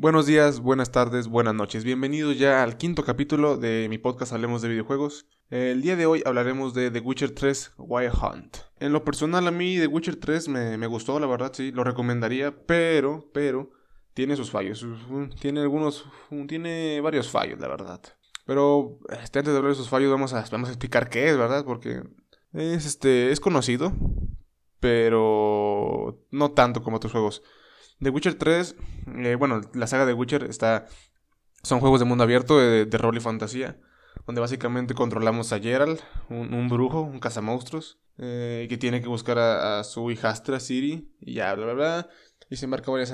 Buenos días, buenas tardes, buenas noches. Bienvenidos ya al quinto capítulo de mi podcast Hablemos de videojuegos. El día de hoy hablaremos de The Witcher 3 Wild Hunt. En lo personal a mí The Witcher 3 me, me gustó, la verdad, sí, lo recomendaría, pero, pero, tiene sus fallos. Tiene algunos, tiene varios fallos, la verdad. Pero este, antes de hablar de sus fallos vamos a, vamos a explicar qué es, ¿verdad? Porque es, este, es conocido, pero no tanto como otros juegos. The Witcher 3, eh, bueno, la saga de Witcher está, son juegos de mundo abierto, de, de rol y fantasía, donde básicamente controlamos a Geralt, un, brujo, un cazamonstruos, eh, que tiene que buscar a, su hijastra Siri, y ya, bla, bla, bla, y se embarca varias,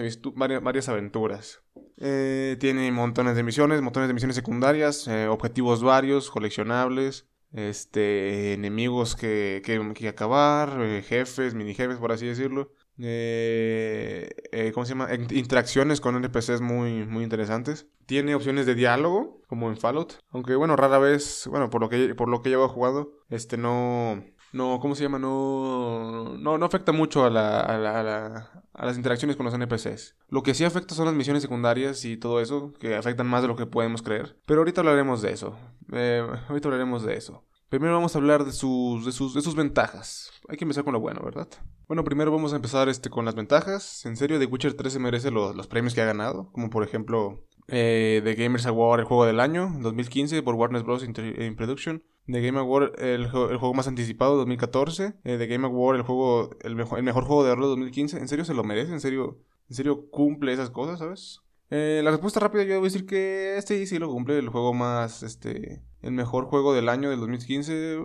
varias, aventuras. Eh, tiene montones de misiones, montones de misiones secundarias, eh, objetivos varios, coleccionables, este, enemigos que, que, que acabar, jefes, mini jefes, por así decirlo. Eh, eh, ¿Cómo se llama? Interacciones con NPCs muy, muy interesantes. Tiene opciones de diálogo, como en Fallout. Aunque, bueno, rara vez, bueno, por lo que, por lo que llevo jugado, este no. No, ¿cómo se llama? No, no, no afecta mucho a, la, a, la, a, las interacciones con los NPCs. Lo que sí afecta son las misiones secundarias y todo eso, que afectan más de lo que podemos creer. Pero ahorita hablaremos de eso. Eh, ahorita hablaremos de eso. Primero vamos a hablar de sus, de sus, de sus ventajas. Hay que empezar con lo bueno, ¿verdad? Bueno, primero vamos a empezar este, con las ventajas. En serio, The Witcher 3 se merece los, premios que ha ganado. Como por ejemplo, eh, The Gamers Award, el juego del año, 2015, por Warner Bros. in Production. The Game Award, el, juego más anticipado, 2014. Eh, The Game Award, el juego, el mejor, juego de rol, 2015. ¿En serio se lo merece? ¿En serio, en serio cumple esas cosas, sabes? Eh, la respuesta rápida yo debo decir que este sí lo cumple, el juego más, este, el mejor juego del año del 2015, eh,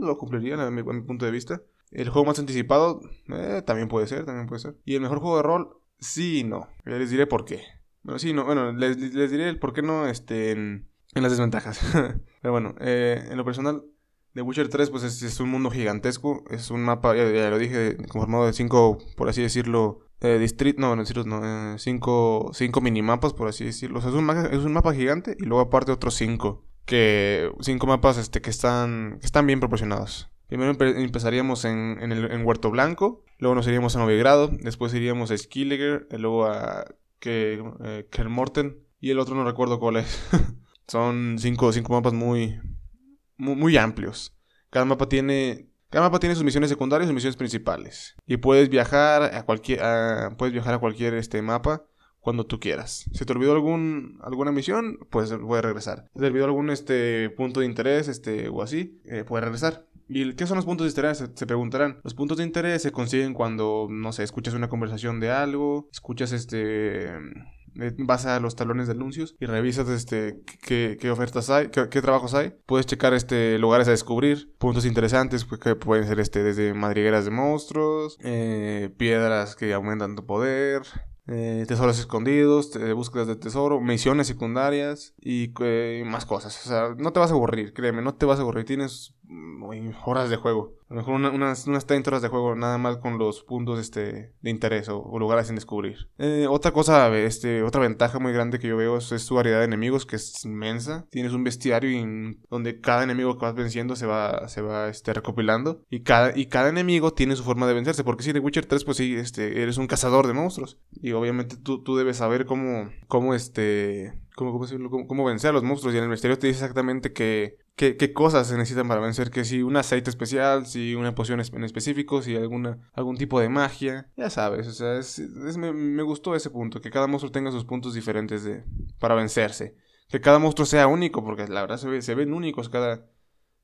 lo cumpliría a mi, punto de vista. El juego más anticipado, eh, también puede ser, también puede ser. Y el mejor juego de rol, sí y no. Ya les diré por qué. Bueno, sí, no, bueno, les, diré el por qué no, este, en, las desventajas. Pero bueno, en lo personal, The Witcher 3, pues es, un mundo gigantesco, es un mapa, ya, lo dije, conformado de cinco, por así decirlo, eh, no, no, no eh, cinco, cinco minimapas, por así decirlo. O sea, es un, es un mapa gigante y luego aparte otros cinco. Que, cinco mapas este, que, están, que están bien proporcionados. Primero empezaríamos en, en, el, en Huerto Blanco, luego nos iríamos a Novigrado, después iríamos a Skilliger, luego a que, eh, Kermorten y el otro no recuerdo cuál es. Son cinco, cinco mapas muy, muy, muy amplios. Cada mapa tiene cada mapa tiene sus misiones secundarias y sus misiones principales. Y puedes viajar a cualquier, puedes viajar a cualquier este mapa cuando tú quieras. Si te olvidó algún, alguna misión, pues puedes regresar. Si te olvidó algún este, punto de interés este, o así, eh, puedes regresar. ¿Y qué son los puntos de interés? Se, preguntarán. Los puntos de interés se consiguen cuando, no sé, escuchas una conversación de algo, escuchas este eh, vas a los talones de anuncios y revisas este qué, qué ofertas hay, qué, trabajos hay. Puedes checar este lugares a descubrir, puntos interesantes pues, que pueden ser este desde madrigueras de monstruos, eh, piedras que aumentan tu poder, eh, tesoros escondidos, búsquedas de tesoro, misiones secundarias y más cosas. O sea, no te vas a aburrir, créeme, no te vas a aburrir. Tienes horas de juego. A lo mejor unas, unas 30 horas de juego nada más con los puntos este, de interés o, lugares sin descubrir. Eh, otra cosa, este, otra ventaja muy grande que yo veo es, su variedad de enemigos que es inmensa. Tienes un bestiario donde cada enemigo que vas venciendo se va, se va este, recopilando y cada, y cada enemigo tiene su forma de vencerse. Porque si de Witcher 3 pues sí, este, eres un cazador de monstruos y obviamente tú, tú debes saber cómo, cómo este cómo, cómo, cómo, vencer a los monstruos. Y en el misterio te dice exactamente que, qué cosas se necesitan para vencer. Que si un aceite especial, si una poción en específico, si alguna, algún tipo de magia. Ya sabes, o sea, es, me, me, gustó ese punto. Que cada monstruo tenga sus puntos diferentes de, para vencerse. Que cada monstruo sea único, porque la verdad se, se ven únicos cada,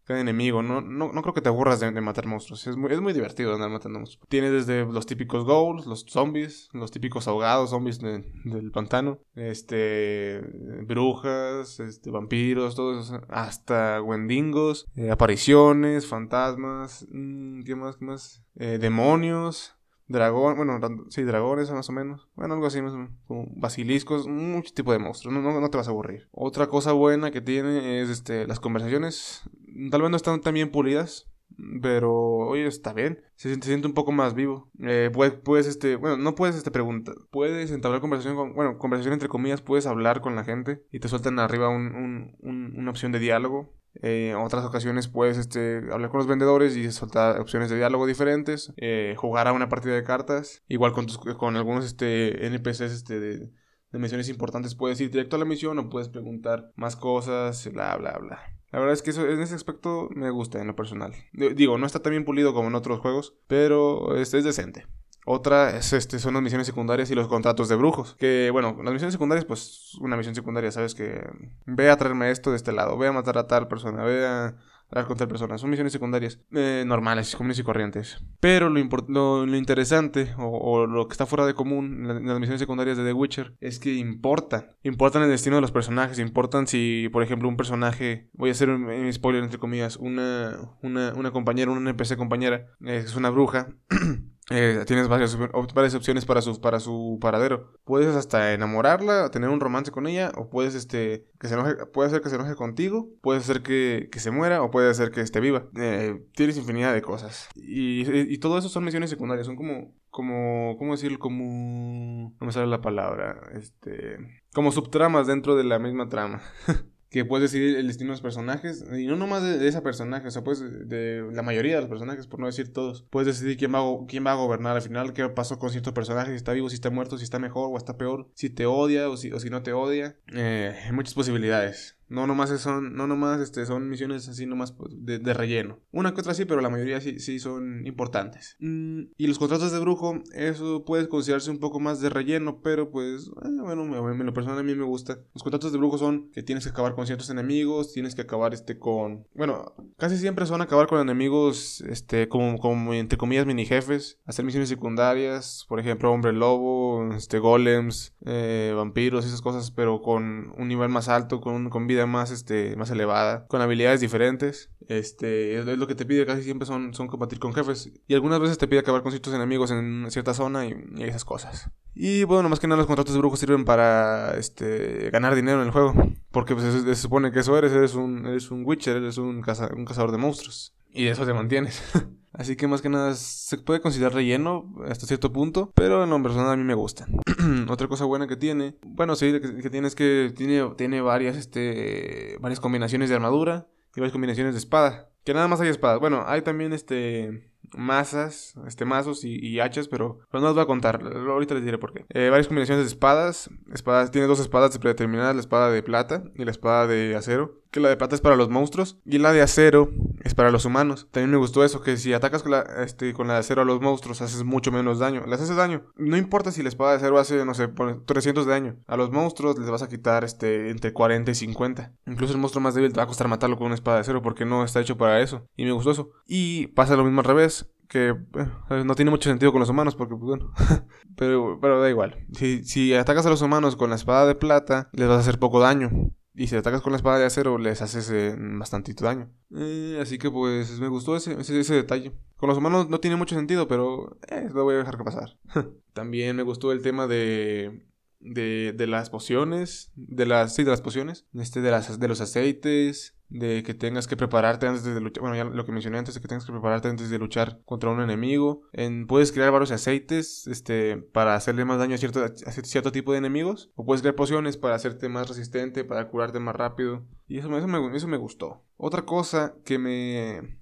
cada enemigo. No, no, no creo que te aburras de, matar monstruos. Es muy, es muy divertido andar matando monstruos. Tienes desde los típicos ghouls, los zombies, los típicos ahogados, zombies del pantano, este, brujas, este, vampiros, todos, hasta wendigos, eh, apariciones, fantasmas, mmm, ¿qué más? ¿Qué más? Eh, demonios. Dragón, bueno, sí, dragones más o menos. Bueno, algo así, más basiliscos, mucho tipo de monstruos, no, no, no, te vas a aburrir. Otra cosa buena que tiene es este, las conversaciones Tal vez no están tan bien pulidas, pero oye, está bien. Se, siente un poco más vivo. Eh, puedes, este, bueno, no puedes, este, preguntar. Puedes entablar conversación con, bueno, conversación entre comillas, puedes hablar con la gente y te sueltan arriba un, un, una opción de diálogo. Eh, en otras ocasiones puedes este, hablar con los vendedores y soltar opciones de diálogo diferentes. Eh, jugar a una partida de cartas. Igual con, tus, con algunos este, NPCs este, de, de misiones importantes, puedes ir directo a la misión o puedes preguntar más cosas, bla, bla, bla. La verdad es que eso, en ese aspecto me gusta en lo personal. Digo, no está tan bien pulido como en otros juegos, pero es decente. Otra es, este, son las misiones secundarias y los contratos de brujos. Que bueno, las misiones secundarias, pues una misión secundaria, sabes que ve a traerme esto de este lado, ve a matar a tal persona, ve a hablar con tal persona. Son misiones secundarias eh, normales, comunes y corrientes. Pero lo, lo, interesante o, lo que está fuera de común en, las misiones secundarias de The Witcher es que importan. Importan el destino de los personajes. Importan si, por ejemplo, un personaje, voy a hacer un, spoiler entre comillas, una, una, una compañera, una NPC compañera, es una bruja. Eh, tienes varias, varias, opciones para su, para su paradero. Puedes hasta enamorarla, tener un romance con ella, o puedes este, que se puede ser que se enoje contigo, puede ser que, se muera, o puede ser que esté viva. Eh, tienes infinidad de cosas. Y, y, todo eso son misiones secundarias, son como, como, ¿cómo decirlo? Como, no me sale la palabra, este, como subtramas dentro de la misma trama. que puedes decidir el destino de los personajes, y no nomás de, de esa personaje, o sea, pues de la mayoría de los personajes, por no decir todos. Puedes decidir quién va, a, quién va a gobernar al final, qué pasó con ciertos personajes, si está vivo, si está muerto, si está mejor o está peor, si te odia o si, o si no te odia. Eh, muchas posibilidades. No nomás son, no nomás este, son misiones así nomás pues, de, relleno. Una que otra sí, pero la mayoría sí, sí son importantes. Mm, y los contratos de brujo, eso puede considerarse un poco más de relleno, pero pues, eh, bueno, en lo personal a mí me gusta. Los contratos de brujo son que tienes que acabar con ciertos enemigos, tienes que acabar este con... Bueno, casi siempre son acabar con enemigos, este, como, como entre comillas mini jefes, hacer misiones secundarias, por ejemplo, hombre lobo, este, golems, eh, vampiros, esas cosas, pero con un nivel más alto, con, con vida más, este, más elevada, con habilidades diferentes. Este, es lo que te pide casi siempre son, son combatir con jefes. Y algunas veces te pide acabar con ciertos enemigos en cierta zona y, esas cosas. Y bueno, más que nada los contratos de brujos sirven para este, ganar dinero en el juego. Porque pues, se, supone que eso eres, eres un, eres un Witcher, eres un, un cazador de monstruos. Y de eso te mantienes. Así que más que nada se puede considerar relleno hasta cierto punto, pero en lo personal a mí me gusta. Otra cosa buena que tiene, bueno, sí, que, tiene es que tiene, tiene varias, este, varias combinaciones de armadura y varias combinaciones de espada. Que nada más hay espadas. Bueno, hay también este masas, este mazos y, hachas, pero, no os voy a contar. Ahorita les diré por qué. Eh, varias combinaciones de espadas. Espadas, tiene dos espadas predeterminadas, la espada de plata y la espada de acero que la de plata es para los monstruos y la de acero es para los humanos. También me gustó eso, que si atacas con la, este, con la de acero a los monstruos haces mucho menos daño. Les haces daño. No importa si la espada de acero hace, no sé, 300 de daño. A los monstruos les vas a quitar este, entre 40 y 50. Incluso el monstruo más débil te va a costar matarlo con una espada de acero porque no está hecho para eso. Y me gustó eso. Y pasa lo mismo al revés que eh, no tiene mucho sentido con los humanos porque pues bueno pero, pero da igual si, si atacas a los humanos con la espada de plata les vas a hacer poco daño y si atacas con la espada de acero, les haces eh, bastantito daño. Eh, así que pues me gustó ese, ese, detalle. Con los humanos no tiene mucho sentido, pero eh, lo voy a dejar que pasar. También me gustó el tema de, de, de las pociones. De las, sí, de las pociones. Este, de, las, de los aceites de que tengas que prepararte antes de luchar, bueno, ya lo que mencioné antes, de que tengas que prepararte antes de luchar contra un enemigo. En, puedes crear varios aceites este, para hacerle más daño a cierto, a cierto tipo de enemigos. O puedes crear pociones para hacerte más resistente, para curarte más rápido. Y eso, eso, me, eso me gustó. Otra cosa que me,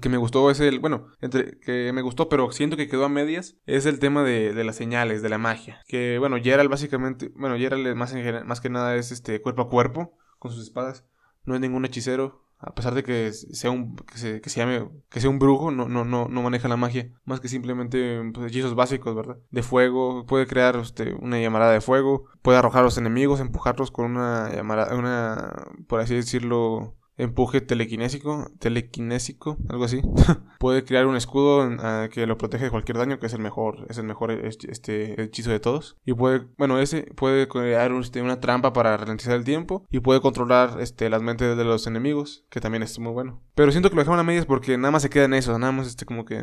que me gustó es el, bueno, entre, que me gustó, pero siento que quedó a medias, es el tema de, de las señales, de la magia. Que, bueno, Geralt básicamente, bueno, Geralt más, más que nada es este cuerpo a cuerpo, con sus espadas no es ningún hechicero. A pesar de que sea un que se, que se llame que sea un brujo, no, no, no, no maneja la magia, más que simplemente pues, hechizos básicos, ¿verdad? De fuego, puede crear este, una llamarada de fuego, puede arrojar a los enemigos, empujarlos con una llamarada, una, por así decirlo, empuje telequinésico, telequinésico, algo así. puede crear un escudo que lo protege de cualquier daño, que es el mejor, es el mejor este hechizo de todos. Y puede, bueno, ese puede crear este, una trampa para ralentizar el tiempo y puede controlar este, las mentes de los enemigos, que también es muy bueno. Pero siento que lo dejaron a medias porque nada más se queda en eso, nada más este como que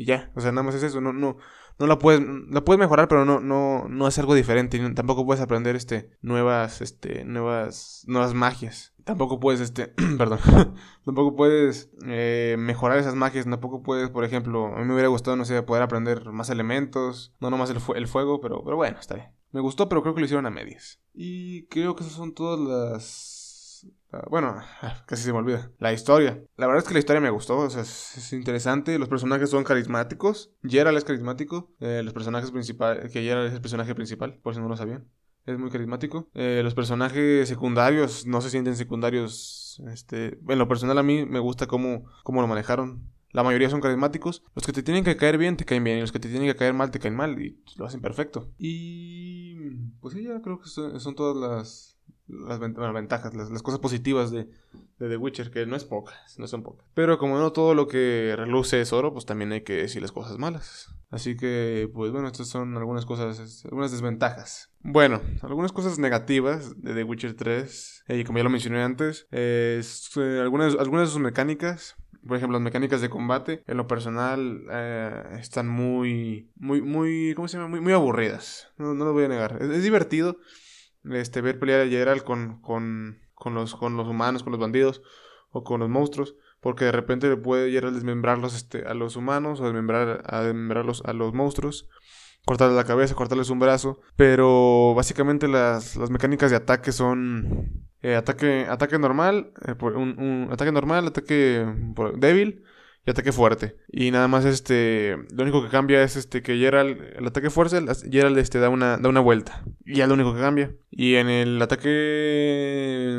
y ya, o sea, nada más es eso, no no no la puedes la puedes mejorar, pero no no no es algo diferente, tampoco puedes aprender este nuevas este nuevas nuevas magias. Tampoco puedes, este, perdón, tampoco puedes eh, mejorar esas magias, tampoco puedes, por ejemplo, a mí me hubiera gustado, no sé, poder aprender más elementos, no nomás el, el fuego, pero, pero bueno, está bien. Me gustó, pero creo que lo hicieron a medias. Y creo que esas son todas las... Bueno, casi se me olvida. La historia. La verdad es que la historia me gustó, es, interesante. Los personajes son carismáticos. Gerald es carismático. Eh, los personajes principales, que Gerald es el personaje principal, por si no lo sabían. Es muy carismático. Eh, los personajes secundarios no se sienten secundarios. Este, en lo personal a mí me gusta cómo, cómo lo manejaron. La mayoría son carismáticos. Los que te tienen que caer bien te caen bien. Y los que te tienen que caer mal te caen mal. Y lo hacen perfecto. Y pues sí, ya creo que son todas las, las ventajas, las, cosas positivas de, The Witcher, que no es pocas, no son pocas. Pero como no todo lo que reluce es oro, pues también hay que decir las cosas malas. Así que, pues bueno, estas son algunas cosas, algunas desventajas. Bueno, algunas cosas negativas de The Witcher 3, y como ya lo mencioné antes, es, eh, algunas, algunas de sus mecánicas por ejemplo, las mecánicas de combate, en lo personal, eh, están muy, muy, muy, ¿cómo se llama? Muy, muy aburridas. No, no lo voy a negar. es divertido, este, ver pelear a Geralt con, con, con, los, con los humanos, con los bandidos o con los monstruos, porque de repente le puede Geralt desmembrarlos este, a los humanos o desmembrar, a desmembrarlos a los monstruos, cortarles la cabeza, cortarles un brazo, pero básicamente las, las mecánicas de ataque son eh, ataque, ataque normal, eh, un, ataque normal, ataque débil y ataque fuerte. Y nada más este, lo único que cambia es este que Gerald, el ataque fuerte, Gerald este da una, da una vuelta. Y ya lo único que cambia. Y en el ataque,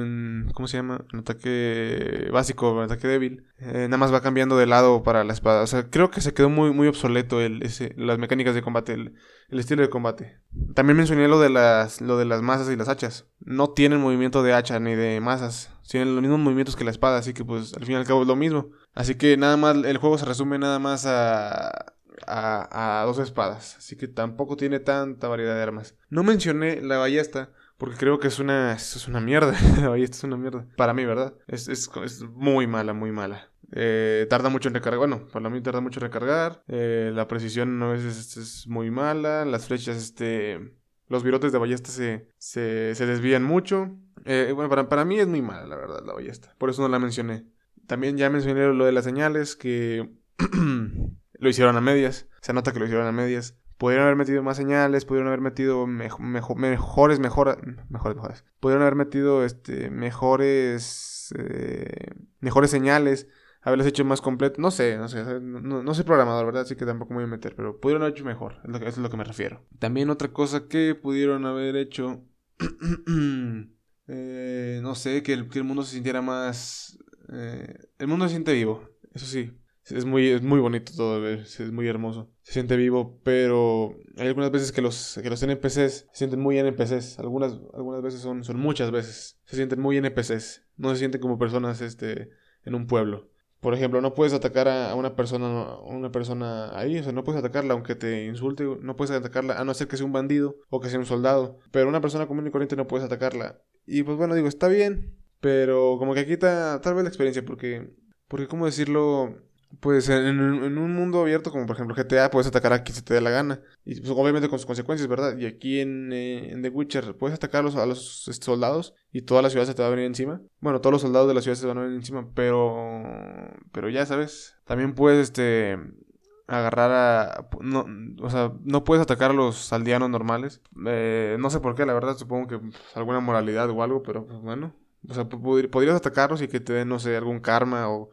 ¿cómo se llama? El ataque básico, el ataque débil, eh, nada más va cambiando de lado para la espada. O sea, creo que se quedó muy, muy obsoleto el, ese, las mecánicas de combate, el, el estilo de combate. También mencioné lo de las, lo de las masas y las hachas. No tienen movimiento de hacha ni de masas. Tienen los mismos movimientos que la espada, así que pues al fin y al cabo es lo mismo. Así que nada más, el juego se resume nada más a, a, dos espadas. Así que tampoco tiene tanta variedad de armas. No mencioné la ballesta. Porque creo que es una, es una mierda. la ballesta es una mierda. Para mí, ¿verdad? Es, es, es muy mala, muy mala. Eh, tarda mucho en recargar. Bueno, para mí tarda mucho en recargar. Eh, la precisión no es, es, es, muy mala. Las flechas, este. Los virotes de ballesta se, se, se desvían mucho. Eh, bueno, para, para mí es muy mala, la verdad, la ballesta. Por eso no la mencioné. También ya mencioné lo de las señales, que lo hicieron a medias. Se nota que lo hicieron a medias. Pudieron haber metido más señales, pudieron haber metido mejores, mejores, mejores, mejores. Pudieron haber metido este, mejores, eh, mejores señales, haberlas hecho más completo. No sé, no sé, no, soy programador, ¿verdad? Así que tampoco me voy a meter, pero pudieron haber hecho mejor, eso es lo que me refiero. También otra cosa que pudieron haber hecho, eh, no sé, que el, que el mundo se sintiera más eh, el mundo se siente vivo, eso sí. Es muy, es muy bonito todo, es muy hermoso. Se siente vivo, pero hay algunas veces que los, que los NPCs se sienten muy NPCs. Algunas, algunas veces son, son muchas veces. Se sienten muy NPCs. No se sienten como personas este, en un pueblo. Por ejemplo, no puedes atacar a una persona, una persona ahí, o sea, no puedes atacarla aunque te insulte, no puedes atacarla a no ser que sea un bandido o que sea un soldado, pero una persona común y corriente no puedes atacarla. Y pues bueno, digo, está bien, pero como que quita tal vez la experiencia, porque, porque ¿cómo decirlo? Pues en, un mundo abierto, como por ejemplo GTA, puedes atacar a quien se te dé la gana. Y pues, obviamente con sus consecuencias, ¿verdad? Y aquí en, eh, en The Witcher, puedes atacar a los, a los este, soldados y toda la ciudad se te va a venir encima. Bueno, todos los soldados de la ciudad se van a venir encima, pero. Pero ya sabes. También puedes, este. Agarrar a. No, o sea, no puedes atacar a los aldeanos normales. Eh, no sé por qué, la verdad, supongo que pues, alguna moralidad o algo, pero pues bueno. O sea, podrías atacarlos y que te den, no sé, algún karma o,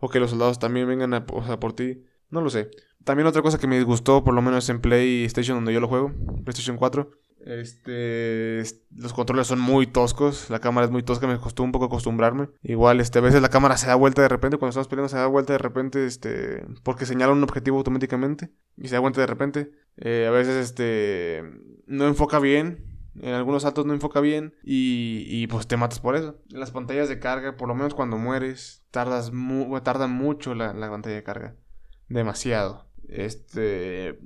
o que los soldados también vengan a, o sea, por ti. No lo sé. También otra cosa que me disgustó, por lo menos en PlayStation donde yo lo juego, PlayStation 4, este, los controles son muy toscos, la cámara es muy tosca, me costó un poco acostumbrarme. Igual, este, a veces la cámara se da vuelta de repente, cuando estamos peleando se da vuelta de repente, este, porque señala un objetivo automáticamente y se da vuelta de repente. Eh, a veces, este, no enfoca bien, en algunos saltos no enfoca bien y, y, pues te matas por eso. Las pantallas de carga, por lo menos cuando mueres, tardas tarda mucho la, la, pantalla de carga. Demasiado. Este,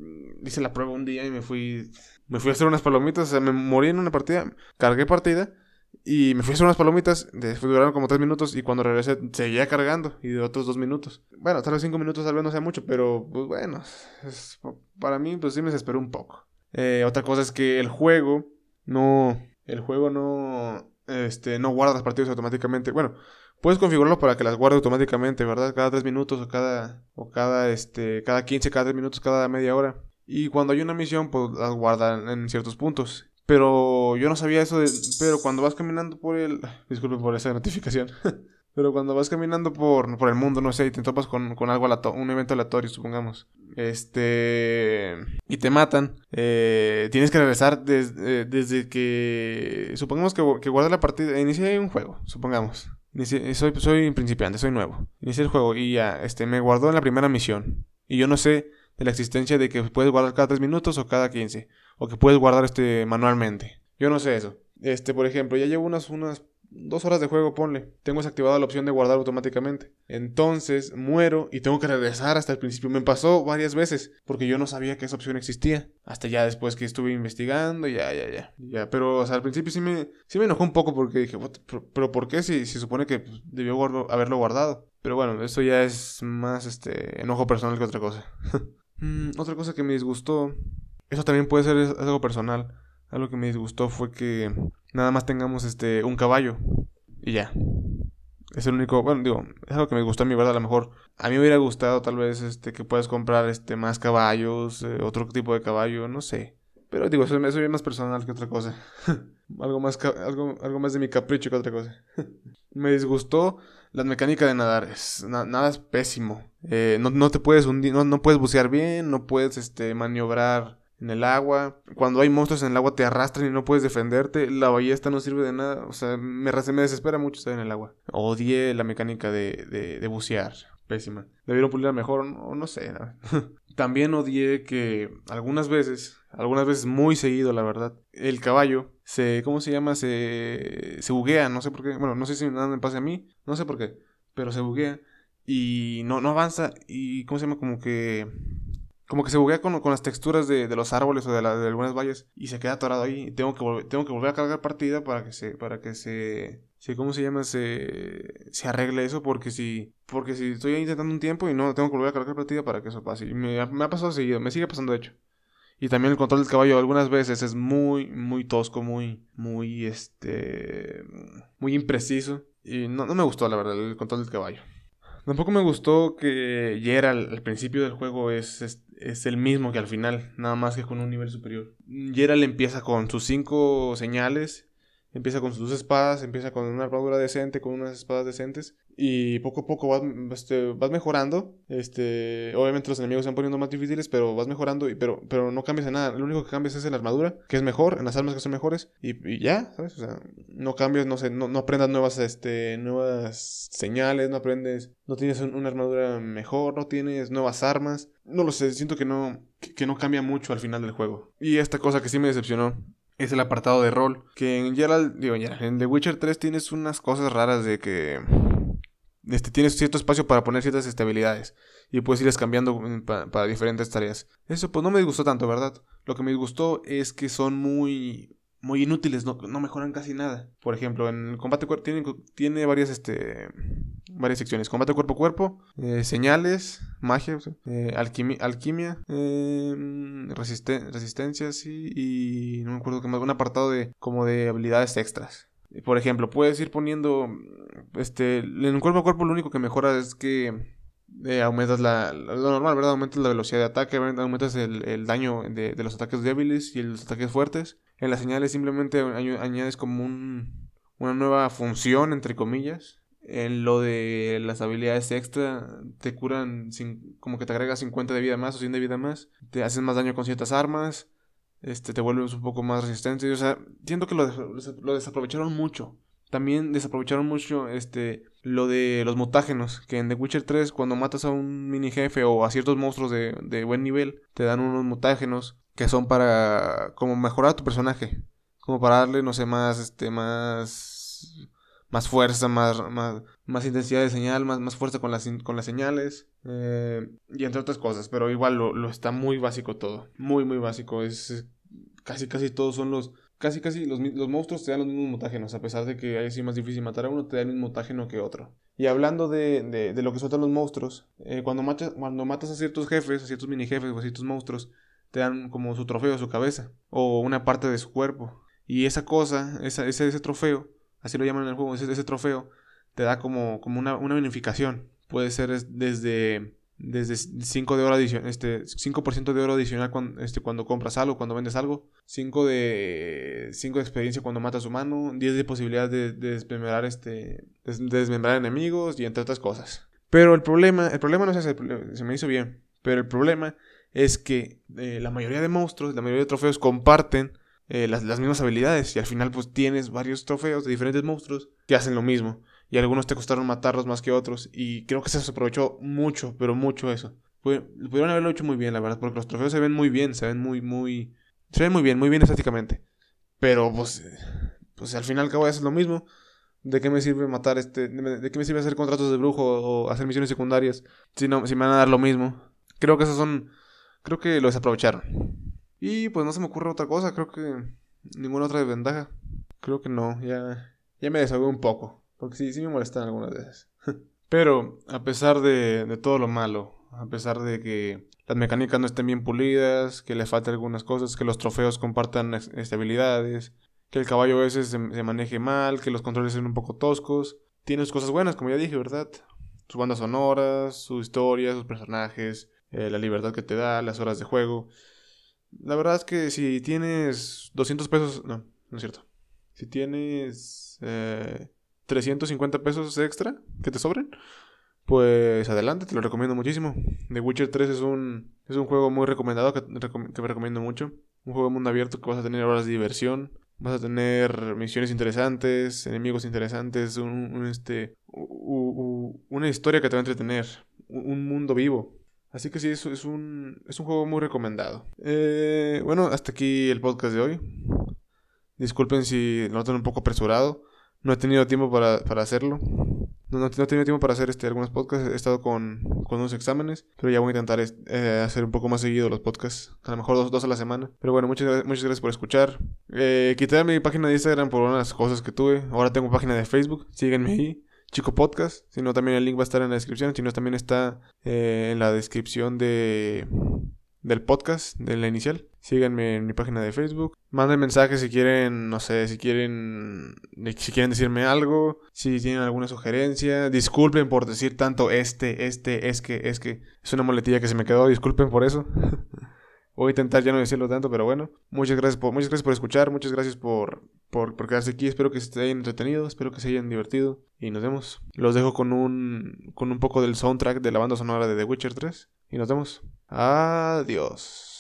hice la prueba un día y me fui, me fui a hacer unas palomitas, o sea, me morí en una partida, cargué partida y me fui a hacer unas palomitas, después duraron como tres minutos y cuando regresé seguía cargando y de otros dos minutos. Bueno, tal vez cinco minutos tal vez no sea mucho, pero pues bueno, para mí pues sí me desesperó un poco. Eh, otra cosa es que el juego no, el juego no, este, no guarda las partidas automáticamente. Bueno, puedes configurarlo para que las guarde automáticamente, ¿verdad? Cada 3 minutos o cada, o cada, este, cada 15, cada 3 minutos, cada media hora. Y cuando hay una misión, pues las guardan en ciertos puntos. Pero yo no sabía eso. Pero cuando vas caminando por el... Disculpe por esa notificación. Pero cuando vas caminando por, por el mundo, no sé, y te topas con, con algo un evento aleatorio, supongamos, este, y te matan, eh, tienes que regresar eh, desde que, supongamos que, que la partida, inicié un juego, supongamos. soy, soy principiante, soy nuevo. Inicié el juego y ya, este, me guardó en la primera misión. Y yo no sé la existencia de que puedes guardar cada 3 minutos o cada 15. O que puedes guardar este manualmente. Yo no sé eso. Este, por ejemplo, ya llevo unas, unas dos horas de juego, ponle. Tengo desactivada la opción de guardar automáticamente. Entonces muero y tengo que regresar hasta el principio. Me pasó varias veces porque yo no sabía que esa opción existía. Hasta ya después que estuve investigando, ya, ya, ya. ya pero, o sea, al principio sí me, sí me enojó un poco porque dije, pero, ¿por qué si se supone que pues, debió haberlo guardado? Pero bueno, eso ya es más este enojo personal que otra cosa. Mm, otra cosa que me disgustó, eso también puede ser algo personal. Algo que me disgustó fue que nada más tengamos este un caballo y ya. Es el único, bueno, digo, es algo que me gustó a mí, ¿verdad? A lo mejor a mí me hubiera gustado tal vez este que puedas comprar este más caballos, eh, otro tipo de caballo, no sé. Pero digo, eso, es más personal que otra cosa. algo más algo, algo más de mi capricho que otra cosa. me disgustó la mecánica de nadar. Es, nada es pésimo. Eh, no, no, te puedes hundir, no, no puedes bucear bien, no puedes este maniobrar en el agua. Cuando hay monstruos en el agua te arrastran y no puedes defenderte. La ballesta no sirve de nada. O sea, me, me desespera mucho estar en el agua. Odié la mecánica de, de, bucear. Pésima. Debieron pulirla mejor o no, sé. También odié que algunas veces, algunas veces muy seguido, la verdad, el caballo se, ¿cómo se llama? Se, se buguea, no sé por qué. Bueno, no sé si nada me pasa a mí, no sé por qué, pero se buguea y no, no avanza y, ¿cómo se llama? Como que como que se buguea con, con las texturas de, de, los árboles o de, de, algunas valles y se queda atorado ahí. tengo que, tengo que volver a cargar partida para que se, para que se, ¿cómo se llama? Se, se arregle eso porque si, porque si estoy intentando un tiempo y no tengo que volver a cargar partida para que eso pase. Y me, me ha pasado seguido, me sigue pasando de hecho. Y también el control del caballo algunas veces es muy, muy tosco, muy, muy, este, muy impreciso. Y no, no me gustó, la verdad, el control del caballo. Tampoco me gustó que Geralt al principio del juego es, es, el mismo que al final, nada más que con un nivel superior. Geralt empieza con sus cinco señales, empieza con sus espadas, empieza con una armadura decente, con unas espadas decentes, y poco a poco vas, este, vas mejorando. Este, obviamente los enemigos se van poniendo más difíciles, pero vas mejorando, y, pero, pero no cambias en nada. Lo único que cambias es en la armadura, que es mejor, en las armas que son mejores, y, ya, ¿sabes? O sea, no cambias, no sé, no, no, aprendas nuevas, este, nuevas señales, no aprendes, no tienes una armadura mejor, no tienes nuevas armas. No lo sé, siento que no, que no cambia mucho al final del juego. Y esta cosa que sí me decepcionó es el apartado de rol. Que en Geralt, digo, en The Witcher 3 tienes unas cosas raras de que este, tienes cierto espacio para poner ciertas estabilidades y puedes irles cambiando para diferentes tareas. Eso pues no me disgustó tanto, ¿verdad? Lo que me disgustó es que son muy muy inútiles, no, no mejoran casi nada. Por ejemplo, en el combate cuerpo tiene, tiene varias este varias secciones. Combate cuerpo a cuerpo, eh, señales, magia, eh, alquimia, alquimia eh, resistencias y, no me acuerdo que más, un apartado de como de habilidades extras. Por ejemplo, puedes ir poniendo, este, en cuerpo a cuerpo lo único que mejora es que eh, aumentas la, lo normal, ¿verdad? Aumentas la velocidad de ataque, aumentas el, el daño de, de, los ataques débiles y los ataques fuertes. En las señales simplemente añades como un, una nueva función, entre comillas. En lo de las habilidades extra, te curan, como que te agregas 50 de vida más o 100 de vida más. Te haces más daño con ciertas armas este, te vuelves un poco más resistente. O sea, siento que lo, lo desaprovecharon mucho. También desaprovecharon mucho este lo de los mutágenos, que en The Witcher 3 cuando matas a un mini jefe o a ciertos monstruos de, de buen nivel, te dan unos mutágenos que son para como mejorar a tu personaje, como para darle no sé más este más más fuerza, más, más, más intensidad de señal, más, más fuerza con las, con las señales. Eh, y entre otras cosas, pero igual lo, lo, está muy básico todo. Muy, muy básico. Es, casi, casi todos son los. Casi, casi los, los monstruos te dan los mismos mutágenos. A pesar de que es más difícil matar a uno, te da el mismo mutágeno que otro. Y hablando de, de, lo que sueltan los monstruos, eh, cuando, matas, cuando matas a ciertos jefes, a ciertos mini jefes o a ciertos monstruos, te dan como su trofeo, su cabeza, o una parte de su cuerpo. Y esa cosa, ese, ese trofeo, así lo llaman en el juego, ese, ese trofeo, te da como, como una, una bonificación. Puede ser desde desde 5 de oro adicional, este, 5% de oro adicional cuando, este, cuando compras algo, cuando vendes algo, 5 de, 5 de experiencia cuando matas humano, 10 de posibilidad de, desmembrar, este, desmembrar enemigos y entre otras cosas. Pero el problema, el problema no es ese, se me hizo bien, pero el problema es que eh, la mayoría de monstruos, la mayoría de trofeos comparten eh, las, las, mismas habilidades. Y al final pues tienes varios trofeos de diferentes monstruos que hacen lo mismo y algunos te costaron matarlos más que otros y creo que se aprovechó mucho, pero mucho eso. Pudieron haberlo hecho muy bien, la verdad, porque los trofeos se ven muy bien, se ven muy, muy... Se ven muy bien, muy bien estéticamente. Pero pues, pues al final cabo es lo mismo. ¿De qué me sirve matar este? ¿De qué me sirve hacer contratos de brujo o hacer misiones secundarias si, no, si me van a dar lo mismo? Creo que esos son... Creo que lo desaprovecharon. Y pues no se me ocurre otra cosa, creo que ninguna otra desventaja. Creo que no, ya, ya me desahogué un poco. Porque sí, sí me molestan algunas veces. Pero a pesar de, de todo lo malo, a pesar de que las mecánicas no estén bien pulidas, que le falten algunas cosas, que los trofeos compartan estabilidades, que el caballo a veces se, maneje mal, que los controles sean un poco toscos. Tiene sus cosas buenas, como ya dije, ¿verdad? Sus bandas sonoras, su historia, sus personajes, eh, la libertad que te da, las horas de juego. La verdad es que si tienes 200 pesos, no, no es cierto. Si tienes eh, 350 pesos extra que te sobren, pues adelante, te lo recomiendo muchísimo. The Witcher 3 es un, es un juego muy recomendado que, me recomiendo mucho. Un juego de mundo abierto que vas a tener horas de diversión, vas a tener misiones interesantes, enemigos interesantes, un, este, una historia que te va a entretener, un mundo vivo. Así que sí, eso es un, es un juego muy recomendado. Eh, bueno, hasta aquí el podcast de hoy. Disculpen si lo notan un poco apresurado. No he tenido tiempo para, para hacerlo. No, no, he tenido tiempo para hacer este, algunos podcasts. He estado con, con unos exámenes. Pero ya voy a intentar eh, hacer un poco más seguido los podcasts. A lo mejor dos, dos a la semana. Pero bueno, muchas, muchas gracias por escuchar. Eh, quité mi página de Instagram por unas cosas que tuve. Ahora tengo página de Facebook. Síguenme ahí. Chico Podcast, sino también el link va a estar en la descripción, si no también está eh, en la descripción de del podcast, de la inicial. Síganme en mi página de Facebook. Manden mensajes si quieren, no sé, si quieren si quieren decirme algo, si tienen alguna sugerencia. Disculpen por decir tanto este, este, es que, es que. Es una moletilla que se me quedó, disculpen por eso. Voy a intentar ya no decirlo tanto, pero bueno. Muchas gracias por, muchas gracias por escuchar, muchas gracias por, por, quedarse aquí. Espero que se hayan entretenido, espero que se hayan divertido. Y nos vemos. Los dejo con un, con un poco del soundtrack de la banda sonora de The Witcher 3. Y nos vemos. Adiós.